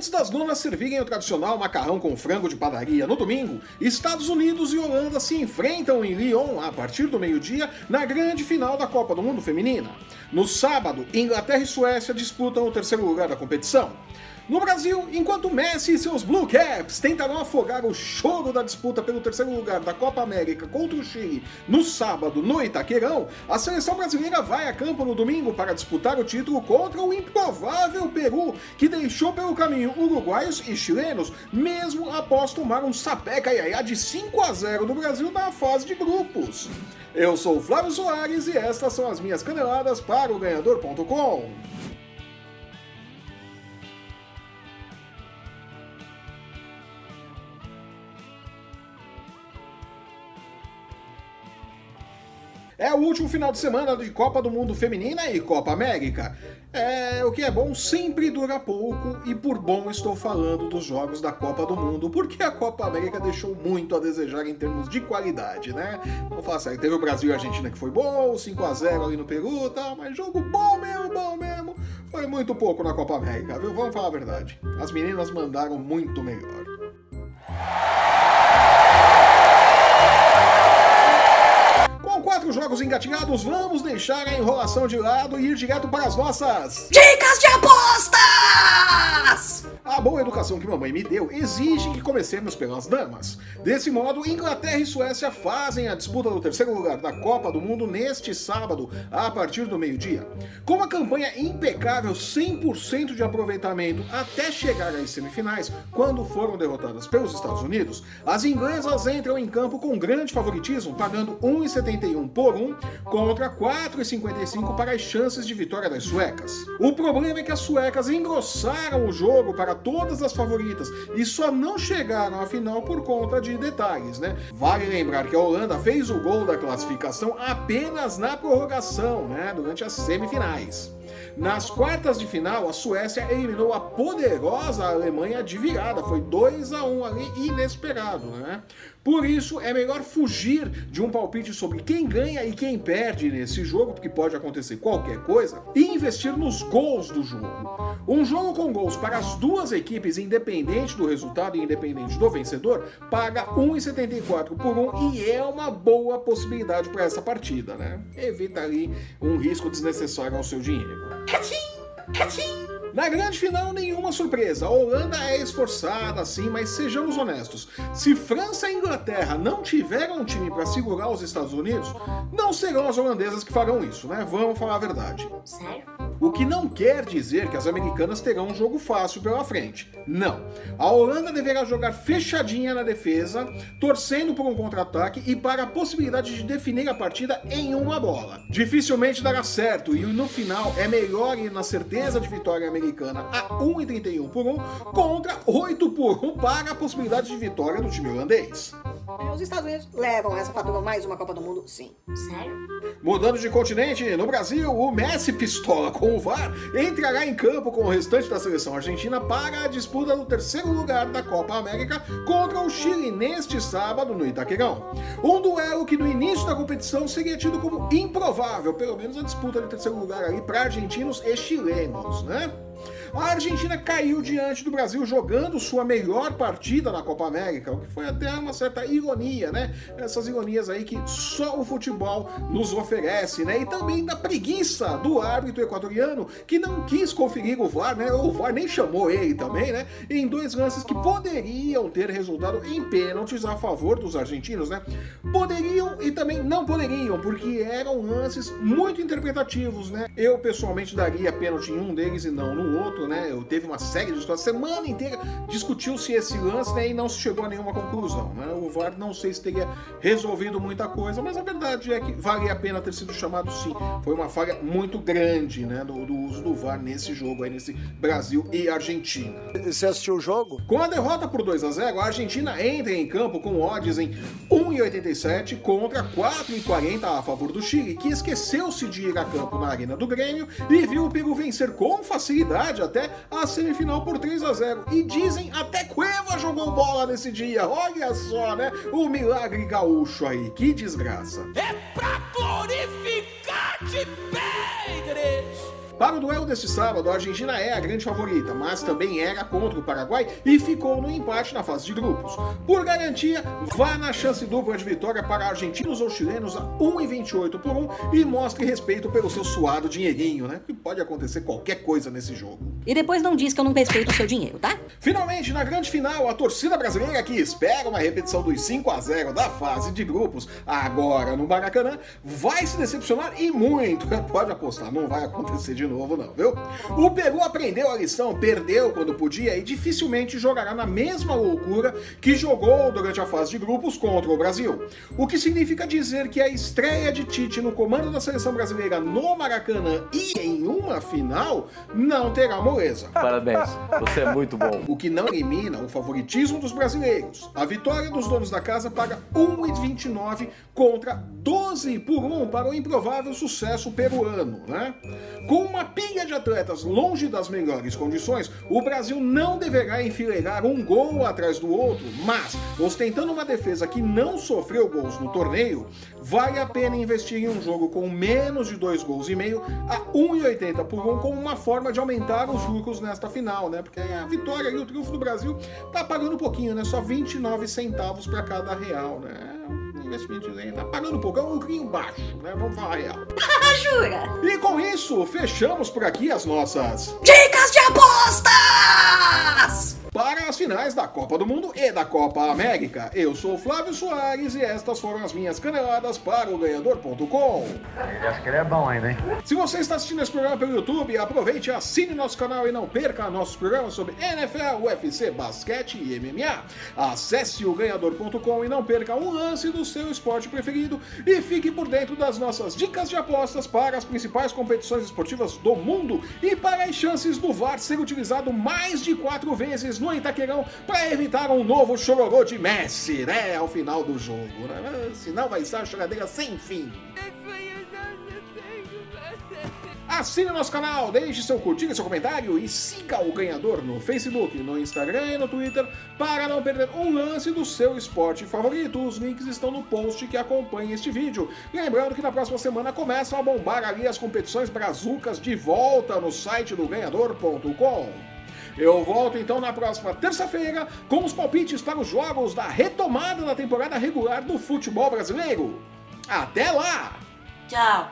Antes das donas servirem o tradicional macarrão com frango de padaria no domingo, Estados Unidos e Holanda se enfrentam em Lyon a partir do meio-dia na grande final da Copa do Mundo Feminina. No sábado, Inglaterra e Suécia disputam o terceiro lugar da competição. No Brasil, enquanto Messi e seus Blue Caps tentarão afogar o choro da disputa pelo terceiro lugar da Copa América contra o Chile no sábado no Itaquerão, a seleção brasileira vai a campo no domingo para disputar o título contra o improvável Peru, que deixou pelo caminho uruguaios e chilenos, mesmo após tomar um sapeca iaiá de 5 a 0 do Brasil na fase de grupos. Eu sou Flávio Soares e estas são as minhas caneladas para o ganhador.com. É o último final de semana de Copa do Mundo Feminina e Copa América. É, o que é bom sempre dura pouco, e por bom estou falando dos jogos da Copa do Mundo, porque a Copa América deixou muito a desejar em termos de qualidade, né? Vamos falar sério, teve o Brasil e a Argentina que foi bom, 5 a 0 ali no Peru e tal, mas jogo bom mesmo, bom mesmo, foi muito pouco na Copa América, viu? Vamos falar a verdade. As meninas mandaram muito melhor. Jogos engatilhados, vamos deixar a enrolação de lado e ir direto para as nossas Dicas de Apostas! A boa educação que mamãe me deu exige que comecemos pelas damas. Desse modo, Inglaterra e Suécia fazem a disputa do terceiro lugar da Copa do Mundo neste sábado, a partir do meio-dia. Com uma campanha impecável, 100% de aproveitamento até chegar às semifinais, quando foram derrotadas pelos Estados Unidos, as inglesas entram em campo com grande favoritismo, pagando 1,71 por 1 contra 4,55 para as chances de vitória das suecas. O problema é que as suecas engrossaram o jogo para todas as favoritas e só não chegaram à final por conta de detalhes, né? Vale lembrar que a Holanda fez o gol da classificação apenas na prorrogação, né? Durante as semifinais. Nas quartas de final, a Suécia eliminou a poderosa Alemanha de virada. Foi 2 a 1 ali, inesperado, né? Por isso, é melhor fugir de um palpite sobre quem ganha e quem perde nesse jogo, porque pode acontecer qualquer coisa, e investir nos gols do jogo. Um jogo com gols para as duas equipes, independente do resultado e independente do vencedor, paga 1,74 por 1 e é uma boa possibilidade para essa partida, né? Evita ali um risco desnecessário ao seu dinheiro. Na grande final, nenhuma surpresa. A Holanda é esforçada, sim, mas sejamos honestos. Se França e Inglaterra não tiveram um time para segurar os Estados Unidos, não serão as holandesas que farão isso, né? Vamos falar a verdade. Sério? O que não quer dizer que as americanas terão um jogo fácil pela frente. Não. A Holanda deverá jogar fechadinha na defesa, torcendo por um contra-ataque e para a possibilidade de definir a partida em uma bola. Dificilmente dará certo e no final é melhor ir na certeza de vitória americana a 1,31 por 1 contra 8 por 1 para a possibilidade de vitória do time holandês. Os Estados Unidos levam essa fatura mais uma Copa do Mundo, sim. Sério? Mudando de continente, no Brasil, o Messi pistola com o VAR entrará em campo com o restante da seleção argentina para a disputa do terceiro lugar da Copa América contra o Chile neste sábado no Itaquerão. Um duelo que no início da competição seria tido como improvável, pelo menos a disputa do terceiro lugar ali para argentinos e chilenos, né? A Argentina caiu diante do Brasil jogando sua melhor partida na Copa América, o que foi até uma certa ironia, né? Essas ironias aí que só o futebol nos oferece, né? E também da preguiça do árbitro equatoriano que não quis conferir o VAR, né? O VAR nem chamou ele também, né? Em dois lances que poderiam ter resultado em pênaltis a favor dos argentinos, né? Poderiam e também não poderiam, porque eram lances muito interpretativos, né? Eu pessoalmente daria pênalti em um deles e não no outro né? Eu teve uma série de histórias, semana inteira discutiu-se esse lance, né? E não se chegou a nenhuma conclusão, né? O VAR não sei se teria resolvido muita coisa, mas a verdade é que vale a pena ter sido chamado sim. Foi uma falha muito grande, né? Do, do uso do VAR nesse jogo aí, nesse Brasil e Argentina. Você assistiu o jogo? Com a derrota por 2 a 0 a Argentina entra em campo com odds em 1,87 contra 4,40 a favor do Chile, que esqueceu-se de ir a campo na arena do Grêmio e viu o Peru vencer com facilidade até a semifinal por 3 a 0 E dizem até Cueva jogou bola nesse dia. Olha só, né? O milagre gaúcho aí. Que desgraça. É pra glorificar de Pedres! Para o duelo deste sábado, a Argentina é a grande favorita, mas também era contra o Paraguai e ficou no empate na fase de grupos. Por garantia, vá na chance dupla de vitória para argentinos ou chilenos a 1,28 por 1 e mostre respeito pelo seu suado dinheirinho, né? Que pode acontecer qualquer coisa nesse jogo. E depois não diz que eu não respeito o seu dinheiro, tá? Finalmente, na grande final, a torcida brasileira que espera uma repetição dos 5 a 0 da fase de grupos, agora no Maracanã, vai se decepcionar e muito. Pode apostar, não vai acontecer de novo não, viu? O Peru aprendeu a lição, perdeu quando podia e dificilmente jogará na mesma loucura que jogou durante a fase de grupos contra o Brasil. O que significa dizer que a estreia de Tite no comando da seleção brasileira no Maracanã e em uma final não terá moleza. Parabéns, você é muito bom. O que não elimina o favoritismo dos brasileiros. A vitória dos donos da casa paga 1,29 contra 12 por 1 para o improvável sucesso peruano, né? Com uma pilha de atletas longe das melhores condições, o Brasil não deverá enfileirar um gol atrás do outro, mas, ostentando uma defesa que não sofreu gols no torneio, vale a pena investir em um jogo com menos de dois gols e meio a 1,80 por 1 como uma forma de aumentar os lucros nesta final, né? Porque a vitória e o triunfo do Brasil tá pagando um pouquinho, né? Só 29 centavos para cada real, né? Investimento aí tá pagando um pouco, é um lucrinho baixo, né? Vamos falar real. Jura? E com isso, fechamos por aqui as nossas Dicas de apostas! Para as finais da Copa do Mundo e da Copa América. Eu sou Flávio Soares e estas foram as minhas caneladas para o ganhador.com. Ele acha que ele é bom ainda, hein? Se você está assistindo esse programa pelo YouTube, aproveite, assine nosso canal e não perca nossos programas sobre NFL, UFC, basquete e MMA. Acesse o ganhador.com e não perca um lance do seu esporte preferido e fique por dentro das nossas dicas de apostas para as principais competições esportivas do mundo e para as chances do VAR ser utilizado mais de quatro vezes no Itaquerão para evitar um novo chororô de Messi, né, ao final do jogo. Né? Senão vai ser uma choradeira sem fim. Assine nosso canal, deixe seu curtir, seu comentário e siga o ganhador no Facebook, no Instagram e no Twitter para não perder um lance do seu esporte favorito. Os links estão no post que acompanha este vídeo. Lembrando que na próxima semana começam a bombar ali as competições brazucas de volta no site do ganhador.com. Eu volto então na próxima terça-feira com os palpites para os jogos da retomada da temporada regular do futebol brasileiro. Até lá! Tchau.